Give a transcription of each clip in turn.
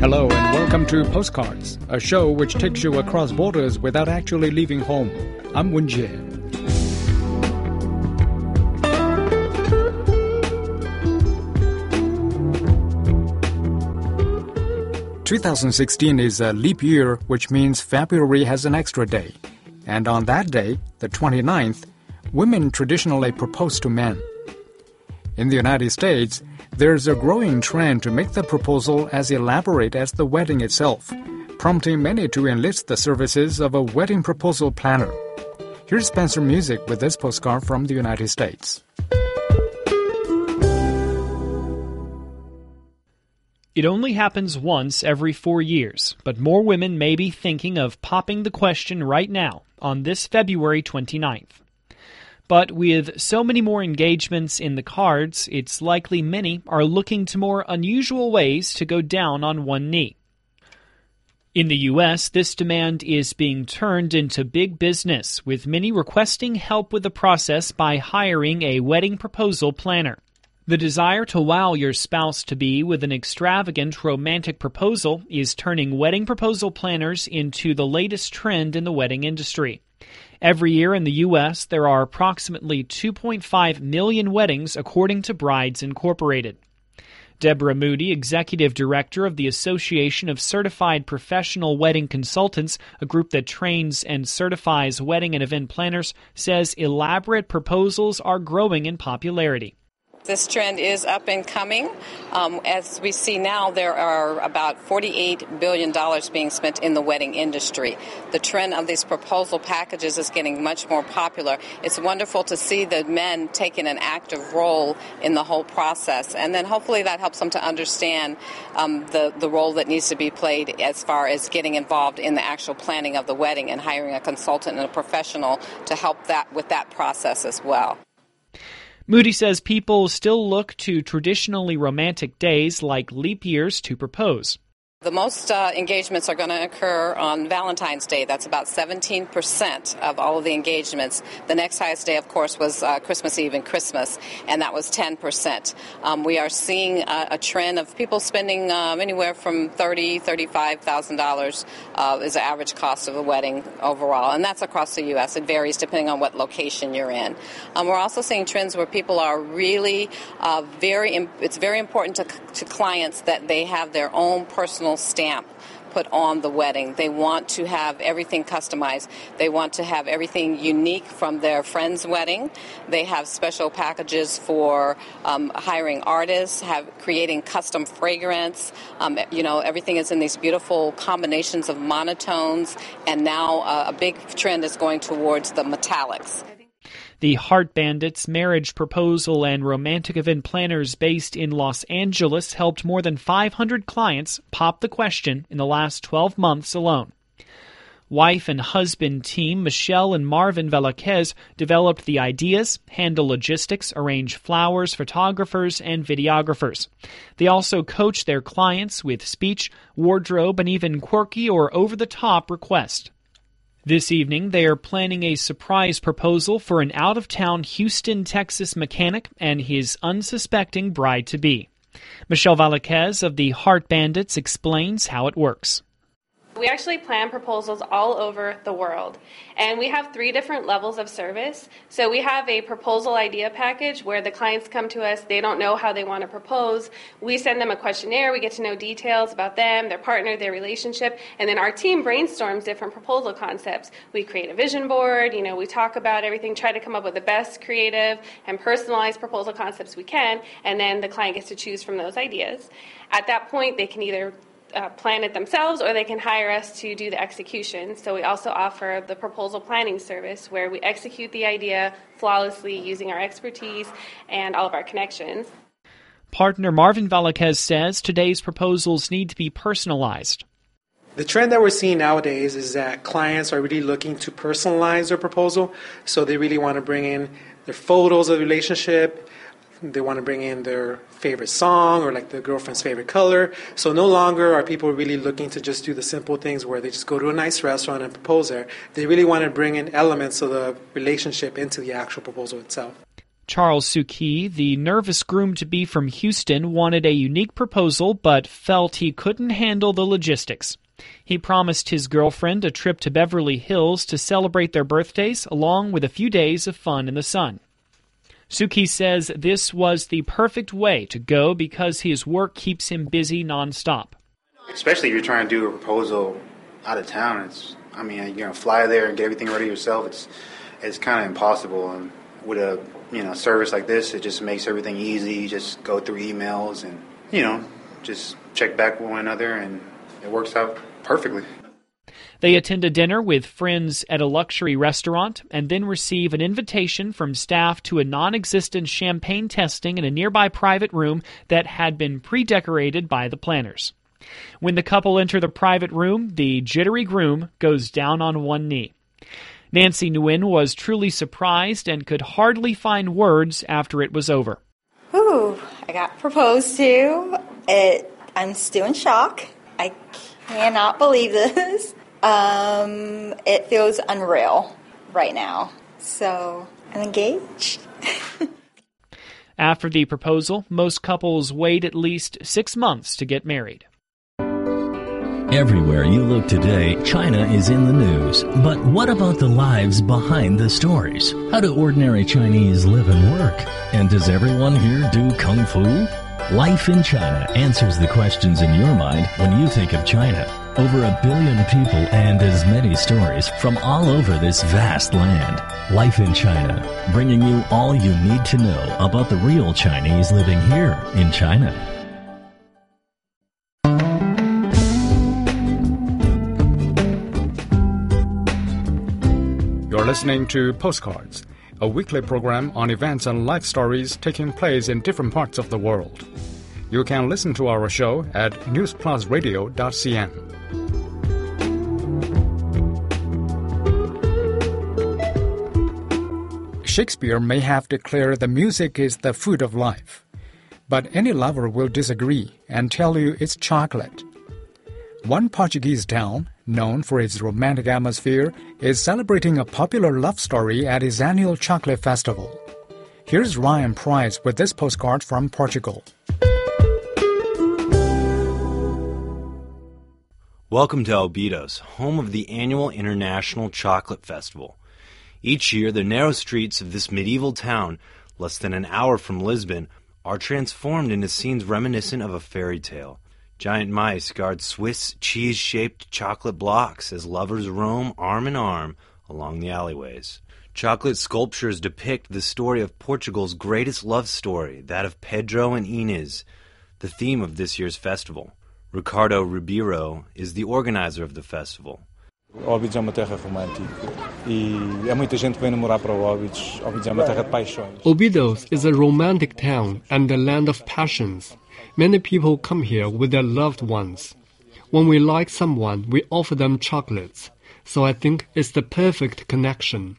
Hello and welcome to Postcards, a show which takes you across borders without actually leaving home. I'm Wen Jie. Two thousand sixteen is a leap year, which means February has an extra day. And on that day, the 29th, women traditionally propose to men. In the United States, there's a growing trend to make the proposal as elaborate as the wedding itself, prompting many to enlist the services of a wedding proposal planner. Here's Spencer Music with this postcard from the United States. It only happens once every four years, but more women may be thinking of popping the question right now on this February 29th. But with so many more engagements in the cards, it's likely many are looking to more unusual ways to go down on one knee. In the US, this demand is being turned into big business, with many requesting help with the process by hiring a wedding proposal planner. The desire to wow your spouse to be with an extravagant romantic proposal is turning wedding proposal planners into the latest trend in the wedding industry. Every year in the U.S., there are approximately 2.5 million weddings, according to Brides Incorporated. Deborah Moody, Executive Director of the Association of Certified Professional Wedding Consultants, a group that trains and certifies wedding and event planners, says elaborate proposals are growing in popularity. This trend is up and coming. Um, as we see now, there are about $48 billion being spent in the wedding industry. The trend of these proposal packages is getting much more popular. It's wonderful to see the men taking an active role in the whole process. And then hopefully that helps them to understand um, the, the role that needs to be played as far as getting involved in the actual planning of the wedding and hiring a consultant and a professional to help that with that process as well. Moody says people still look to traditionally romantic days like leap years to propose. The most uh, engagements are going to occur on Valentine's Day. That's about 17% of all of the engagements. The next highest day, of course, was uh, Christmas Eve and Christmas, and that was 10%. Um, we are seeing a, a, trend of people spending um, anywhere from $30,000, $35,000 uh, is the average cost of a wedding overall, and that's across the U.S. It varies depending on what location you're in. Um, we're also seeing trends where people are really uh, very, it's very important to, to clients that they have their own personal personal stamp put on the wedding. They want to have everything customized. They want to have everything unique from their friend's wedding. They have special packages for um, hiring artists, have creating custom fragrance. Um, you know, everything is in these beautiful combinations of monotones, and now uh, a big trend is going towards the metallics. The Heart Bandits marriage proposal and romantic event planners based in Los Angeles helped more than 500 clients pop the question in the last 12 months alone. Wife and husband team Michelle and Marvin Velasquez developed the ideas, handle logistics, arrange flowers, photographers, and videographers. They also coach their clients with speech, wardrobe, and even quirky or over the top requests. This evening, they are planning a surprise proposal for an out of town Houston, Texas mechanic and his unsuspecting bride to be. Michelle Velasquez of the Heart Bandits explains how it works. We actually plan proposals all over the world. And we have three different levels of service. So we have a proposal idea package where the clients come to us, they don't know how they want to propose. We send them a questionnaire, we get to know details about them, their partner, their relationship, and then our team brainstorms different proposal concepts. We create a vision board, you know, we talk about everything, try to come up with the best creative and personalized proposal concepts we can, and then the client gets to choose from those ideas. At that point, they can either uh, plan it themselves or they can hire us to do the execution. So we also offer the proposal planning service where we execute the idea flawlessly using our expertise and all of our connections. Partner Marvin Velasquez says today's proposals need to be personalized. The trend that we're seeing nowadays is that clients are really looking to personalize their proposal. So they really want to bring in their photos of the relationship, they want to bring in their favorite song or like the girlfriend's favorite color. So no longer are people really looking to just do the simple things where they just go to a nice restaurant and propose there. They really want to bring in elements of the relationship into the actual proposal itself. Charles Suki, the nervous groom to be from Houston, wanted a unique proposal but felt he couldn't handle the logistics. He promised his girlfriend a trip to Beverly Hills to celebrate their birthdays, along with a few days of fun in the sun. Suki says this was the perfect way to go because his work keeps him busy nonstop. Especially if you're trying to do a proposal out of town, it's I mean you're gonna fly there and get everything ready yourself. It's it's kind of impossible. And with a you know service like this, it just makes everything easy. You just go through emails and you know just check back with one another, and it works out perfectly. They attend a dinner with friends at a luxury restaurant and then receive an invitation from staff to a non existent champagne tasting in a nearby private room that had been pre decorated by the planners. When the couple enter the private room, the jittery groom goes down on one knee. Nancy Nguyen was truly surprised and could hardly find words after it was over. Ooh, I got proposed to. It, I'm still in shock. I cannot believe this. Um, it feels unreal right now. So I'm engaged. After the proposal, most couples wait at least six months to get married. Everywhere you look today, China is in the news. But what about the lives behind the stories? How do ordinary Chinese live and work? And does everyone here do kung fu? Life in China answers the questions in your mind when you think of China. Over a billion people and as many stories from all over this vast land. Life in China, bringing you all you need to know about the real Chinese living here in China. You're listening to Postcards, a weekly program on events and life stories taking place in different parts of the world. You can listen to our show at newsplusradio.cn. Shakespeare may have declared the music is the food of life, but any lover will disagree and tell you it's chocolate. One Portuguese town, known for its romantic atmosphere, is celebrating a popular love story at its annual chocolate festival. Here's Ryan Price with this postcard from Portugal. Welcome to Óbidos, home of the annual International Chocolate Festival. Each year, the narrow streets of this medieval town, less than an hour from Lisbon, are transformed into scenes reminiscent of a fairy tale. Giant mice guard Swiss cheese shaped chocolate blocks as lovers roam arm in arm along the alleyways. Chocolate sculptures depict the story of Portugal's greatest love story, that of Pedro and Inês, the theme of this year's festival. Ricardo Ribeiro is the organizer of the festival. Óbidos é uma terra romântica e há muita gente que vem namorar para Óbidos. Óbidos é uma terra de paixões. Obidos is a romantic town and the land of passions. Many people come here with their loved ones. When we like someone, we offer them chocolates. So I think it's the perfect connection.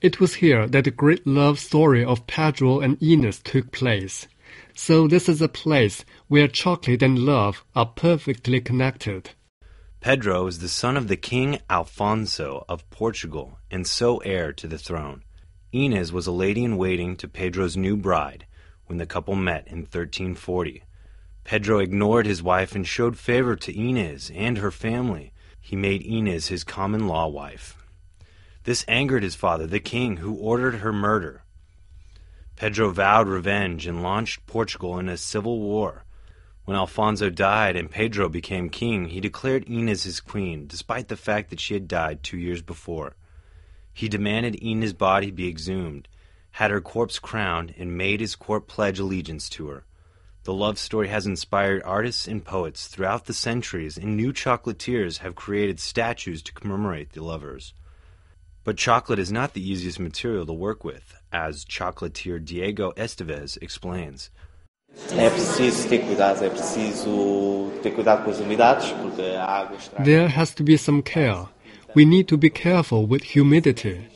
It was here that the great love story of Pedro and Ines took place. So this is a place where chocolate and love are perfectly connected. Pedro is the son of the King Alfonso of Portugal and so heir to the throne. Inez was a lady in waiting to Pedro's new bride when the couple met in 1340. Pedro ignored his wife and showed favor to Inez and her family. He made Inez his common law wife. This angered his father, the king, who ordered her murder. Pedro vowed revenge and launched Portugal in a civil war. When Alfonso died and Pedro became king, he declared Inez his queen, despite the fact that she had died two years before. He demanded Inez's body be exhumed, had her corpse crowned, and made his court pledge allegiance to her. The love story has inspired artists and poets throughout the centuries, and new chocolatiers have created statues to commemorate the lovers. But chocolate is not the easiest material to work with, as chocolatier Diego Estevez explains. É preciso ter cuidado, é preciso ter cuidado com as umidades, porque a água estraga. There has to be some care. We need to be careful with humidity.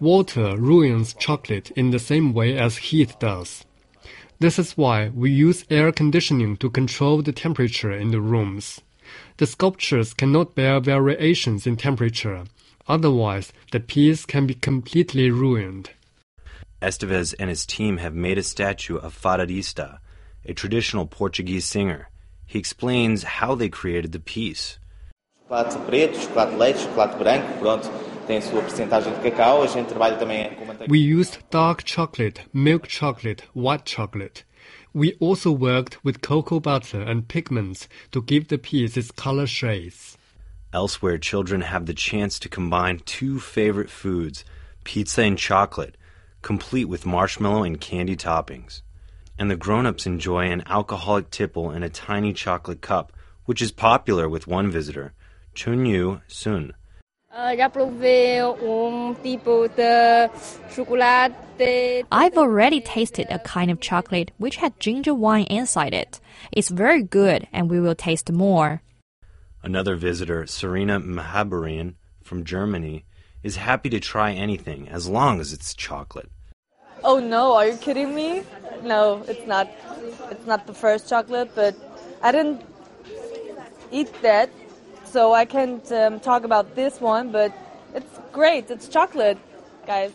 Water ruins chocolate in the same way as heat does. This is why we use air conditioning to control the temperature in the rooms. The sculptures cannot bear variations in temperature, otherwise, the piece can be completely ruined. Estevez and his team have made a statue of Fadadista, a traditional Portuguese singer. He explains how they created the piece. Chocolate preto, chocolate de leite, chocolate branco, pronto, tem a sua porcentagem de cacau. A gente trabalha também com manteiga. We used dark chocolate, milk chocolate, white chocolate. We also worked with cocoa butter and pigments to give the piece its color shades. Elsewhere, children have the chance to combine two favorite foods, pizza and chocolate, complete with marshmallow and candy toppings. And the grown ups enjoy an alcoholic tipple in a tiny chocolate cup, which is popular with one visitor, Chunyu Sun. Já provei um tipo de chocolate. I've already tasted a kind of chocolate which had ginger wine inside it. It's very good, and we will taste more. Another visitor, Serena Mahabarian from Germany, is happy to try anything as long as it's chocolate. Oh no, are you kidding me? No, it's not. It's not the first chocolate, but I didn't eat that, so I can't um, talk about this one. But it's great. It's chocolate, guys.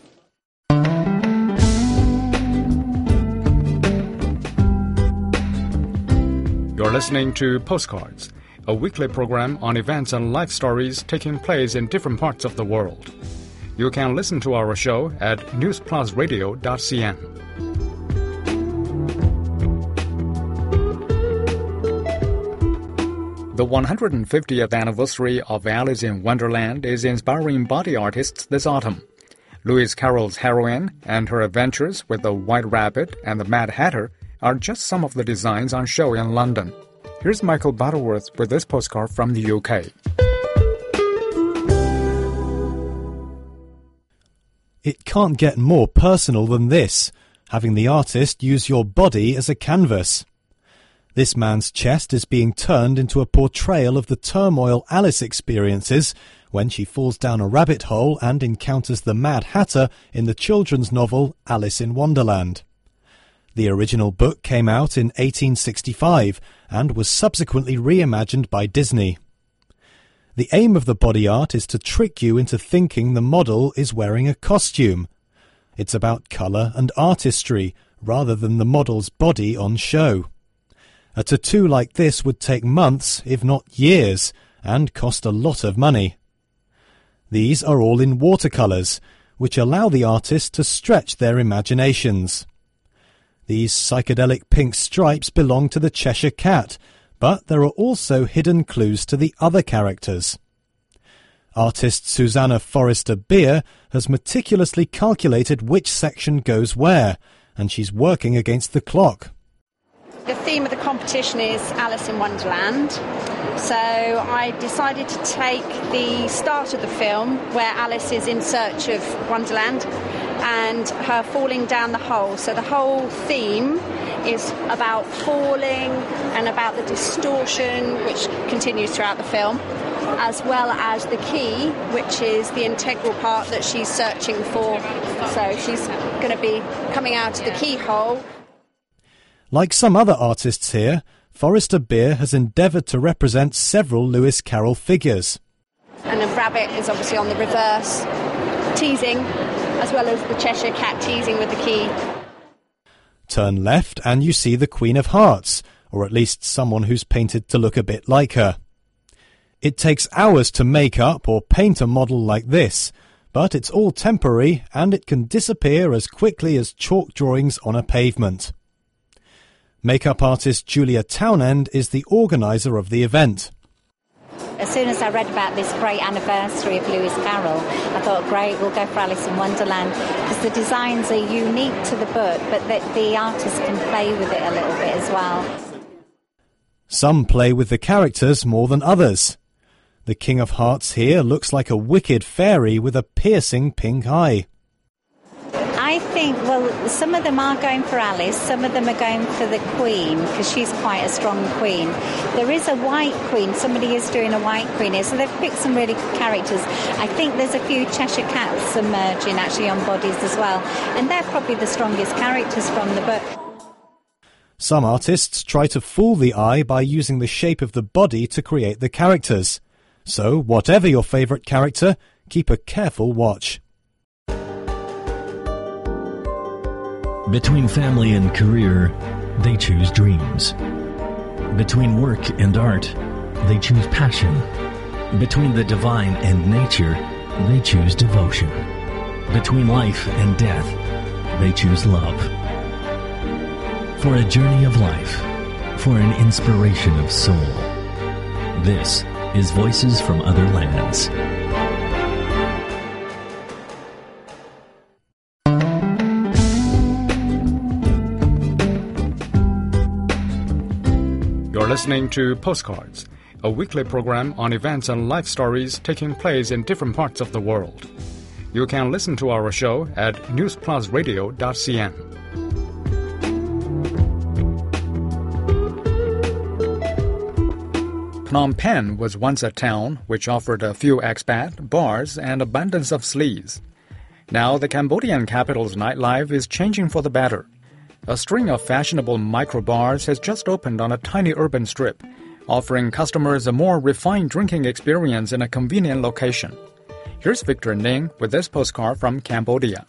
You're listening to Postcards, a weekly program on events and life stories taking place in different parts of the world. You can listen to our show at newsplusradio.cn. The 150th anniversary of Alice in Wonderland is inspiring body artists this autumn. Lewis Carroll's heroine and her adventures with the White Rabbit and the Mad Hatter are just some of the designs on show in London. Here's Michael Butterworth with this postcard from the UK. It can't get more personal than this, having the artist use your body as a canvas. This man's chest is being turned into a portrayal of the turmoil Alice experiences when she falls down a rabbit hole and encounters the Mad Hatter in the children's novel Alice in Wonderland. The original book came out in 1865 and was subsequently reimagined by Disney. The aim of the body art is to trick you into thinking the model is wearing a costume. It's about colour and artistry rather than the model's body on show. A tattoo like this would take months, if not years, and cost a lot of money. These are all in watercolours, which allow the artist to stretch their imaginations. These psychedelic pink stripes belong to the Cheshire Cat, but there are also hidden clues to the other characters. Artist Susanna Forrester Beer has meticulously calculated which section goes where, and she's working against the clock. The theme of the competition is Alice in Wonderland. So I decided to take the start of the film where Alice is in search of Wonderland and her falling down the hole. So the whole theme is about falling and about the distortion which continues throughout the film, as well as the key, which is the integral part that she's searching for. So she's going to be coming out of the keyhole. Like some other artists here, Forrester Beer has endeavoured to represent several Lewis Carroll figures. And the rabbit is obviously on the reverse, teasing, as well as the Cheshire cat teasing with the key. Turn left and you see the Queen of Hearts, or at least someone who's painted to look a bit like her. It takes hours to make up or paint a model like this, but it's all temporary and it can disappear as quickly as chalk drawings on a pavement. Makeup artist Julia Townend is the organiser of the event. As soon as I read about this great anniversary of Lewis Carroll, I thought, great, we'll go for Alice in Wonderland because the designs are unique to the book, but the, the artist can play with it a little bit as well. Some play with the characters more than others. The King of Hearts here looks like a wicked fairy with a piercing pink eye. I think, well, some of them are going for Alice, some of them are going for the Queen because she's quite a strong Queen. There is a White Queen, somebody is doing a White Queen here, so they've picked some really good characters. I think there's a few Cheshire Cats emerging actually on bodies as well, and they're probably the strongest characters from the book. Some artists try to fool the eye by using the shape of the body to create the characters. So, whatever your favourite character, keep a careful watch. Between family and career, they choose dreams. Between work and art, they choose passion. Between the divine and nature, they choose devotion. Between life and death, they choose love. For a journey of life, for an inspiration of soul. This is Voices from Other Lands. Listening to Postcards, a weekly program on events and life stories taking place in different parts of the world. You can listen to our show at newsplusradio.cn. Phnom Penh was once a town which offered a few expat, bars, and abundance of sleaze. Now the Cambodian capital's nightlife is changing for the better. A string of fashionable microbars has just opened on a tiny urban strip, offering customers a more refined drinking experience in a convenient location. Here's Victor Ning with this postcard from Cambodia.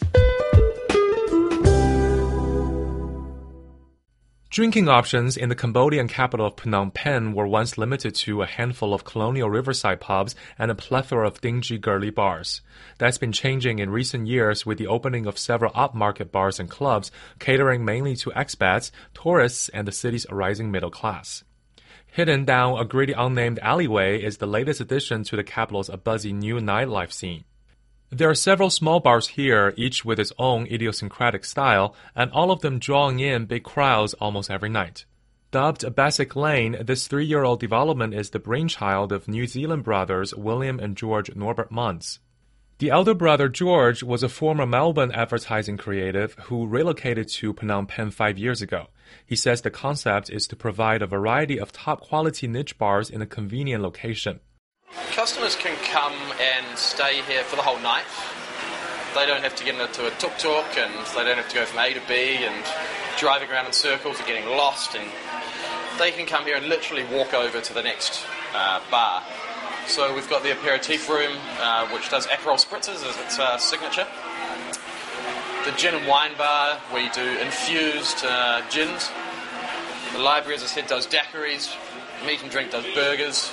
Drinking options in the Cambodian capital of Phnom Penh were once limited to a handful of colonial riverside pubs and a plethora of dingy girly bars. That's been changing in recent years with the opening of several upmarket bars and clubs catering mainly to expats, tourists, and the city's rising middle class. Hidden down a gritty unnamed alleyway is the latest addition to the capital's buzzy new nightlife scene. There are several small bars here, each with its own idiosyncratic style, and all of them drawing in big crowds almost every night. Dubbed Bassac Lane, this three year old development is the brainchild of New Zealand brothers William and George Norbert-Munns. The elder brother George was a former Melbourne advertising creative who relocated to Phnom Penh five years ago. He says the concept is to provide a variety of top quality niche bars in a convenient location. Customers can come and stay here for the whole night. They don't have to get into a tuk tuk and they don't have to go from A to B and driving around in circles and getting lost. And they can come here and literally walk over to the next uh, bar. So we've got the aperitif room, uh, which does Aperol spritzes as its uh, signature. The gin and wine bar, we do infused uh, gins. The library, as I said, does daiquiris. Meat and drink does burgers.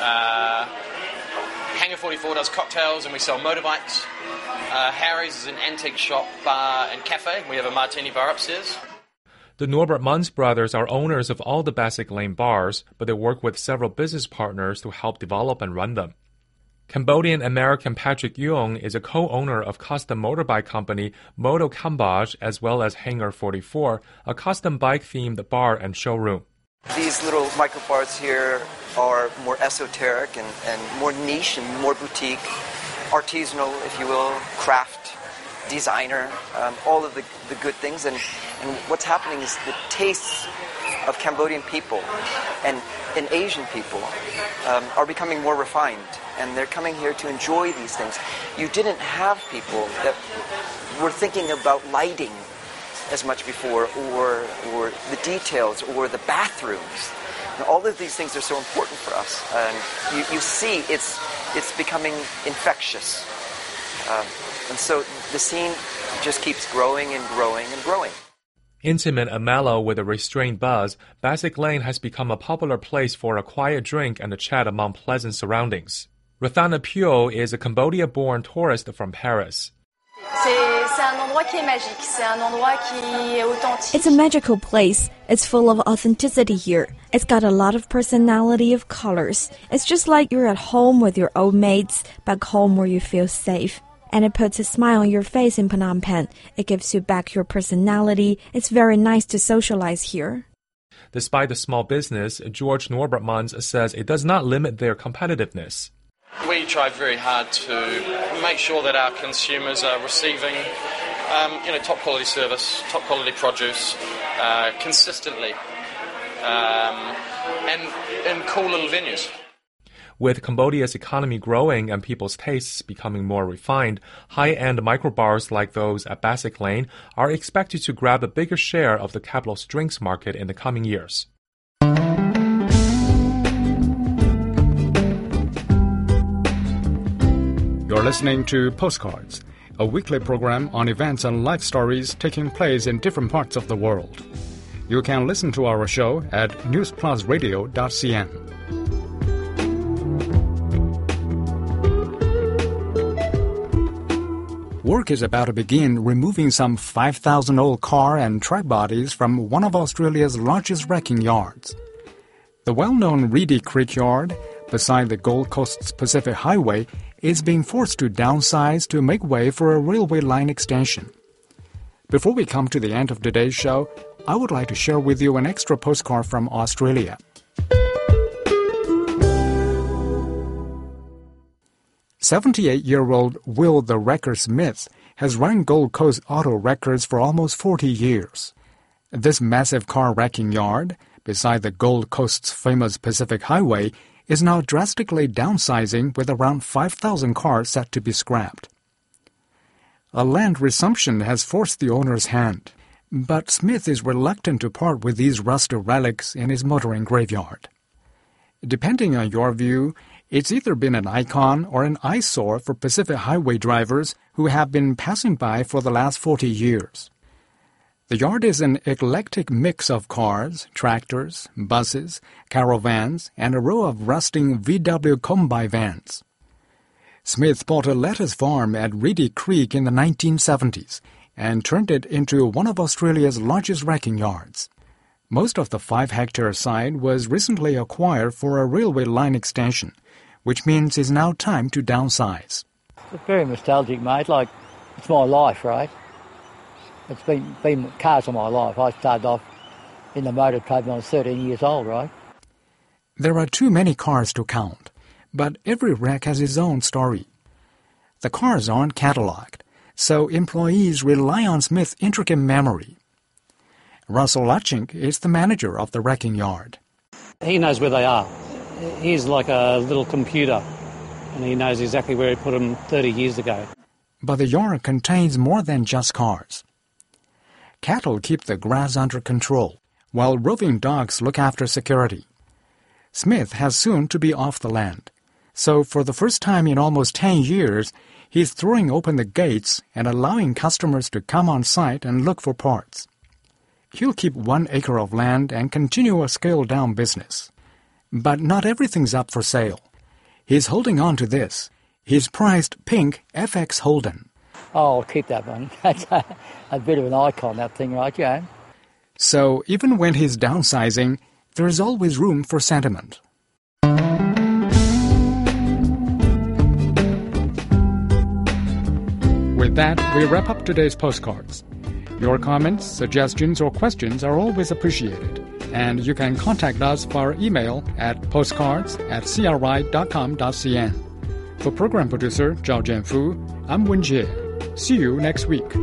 Uh, Hangar 44 does cocktails and we sell motorbikes. Uh, Harry's is an antique shop, bar, and cafe. We have a martini bar upstairs. The Norbert-Munns brothers are owners of all the Bassac Lane bars, but they work with several business partners to help develop and run them. Cambodian American Patrick Yung is a co-owner of custom motorbike company Moto Cambodge as well as Hangar 44, a custom bike themed bar and showroom. These little micro bars here are more esoteric and, and more niche and more boutique, artisanal, if you will, craft, designer, um, all of the, the good things. And, and what's happening is the tastes of Cambodian people and, and Asian people um, are becoming more refined. And they're coming here to enjoy these things. You didn't have people that were thinking about lighting as much before, or, or the details, or the bathrooms. And all of these things are so important for us. And you, you see it's, it's becoming infectious. Um, and so the scene just keeps growing and growing and growing. Intimate and mellow with a restrained buzz, Bassac Lane has become a popular place for a quiet drink and a chat among pleasant surroundings. Rathana Pyo is a Cambodia born tourist from Paris. It's a magical place. It's full of authenticity here. It's got a lot of personality of colors. It's just like you're at home with your old mates, back home where you feel safe. And it puts a smile on your face in Phnom Penh. It gives you back your personality. It's very nice to socialize here. Despite the small business, George Norbert-Munns says it does not limit their competitiveness. We try very hard to make sure that our consumers are receiving um, you know, top quality service, top quality produce, uh, consistently, um, and in cool little venues. With Cambodia's economy growing and people's tastes becoming more refined, high-end microbars like those at Bassac Lane are expected to grab a bigger share of the capital's drinks market in the coming years. You're listening to Postcards, a weekly program on events and life stories taking place in different parts of the world. You can listen to our show at newsplusradio.cn. Work is about to begin removing some 5,000 old car and truck bodies from one of Australia's largest wrecking yards. The well known Reedy Creek Yard, beside the Gold Coast's Pacific Highway, is being forced to downsize to make way for a railway line extension. Before we come to the end of today's show, I would like to share with you an extra postcard from Australia. Seventy-eight-year-old Will the Wrecker Smith has run Gold Coast auto wreckers for almost 40 years. This massive car wrecking yard, beside the Gold Coast's famous Pacific Highway, is now drastically downsizing with around 5,000 cars set to be scrapped. A land resumption has forced the owner's hand, but Smith is reluctant to part with these rusted relics in his motoring graveyard. Depending on your view, it's either been an icon or an eyesore for Pacific Highway drivers who have been passing by for the last 40 years. The yard is an eclectic mix of cars, tractors, buses, caravans, and a row of rusting VW Kombi vans. Smith bought a lettuce farm at Reedy Creek in the 1970s and turned it into one of Australia's largest wrecking yards. Most of the five hectare site was recently acquired for a railway line extension, which means it's now time to downsize. It's very nostalgic, mate. Like, it's my life, right? It's been, been cars all my life. I started off in the motor trade when I was 13 years old, right? There are too many cars to count, but every wreck has its own story. The cars aren't catalogued, so employees rely on Smith's intricate memory. Russell Lutchink is the manager of the wrecking yard. He knows where they are. He's like a little computer, and he knows exactly where he put them 30 years ago. But the yard contains more than just cars. Cattle keep the grass under control, while roving dogs look after security. Smith has soon to be off the land, so for the first time in almost 10 years, he's throwing open the gates and allowing customers to come on site and look for parts. He'll keep one acre of land and continue a scaled down business. But not everything's up for sale. He's holding on to this. His prized pink FX Holden. Oh, I'll keep that one. That's a, a bit of an icon, that thing, right, Joe? So even when he's downsizing, there is always room for sentiment. With that, we wrap up today's postcards. Your comments, suggestions, or questions are always appreciated, and you can contact us via email at postcards at cri.com.cn. For program producer Zhao Jianfu, I'm Wen Jie. See you next week.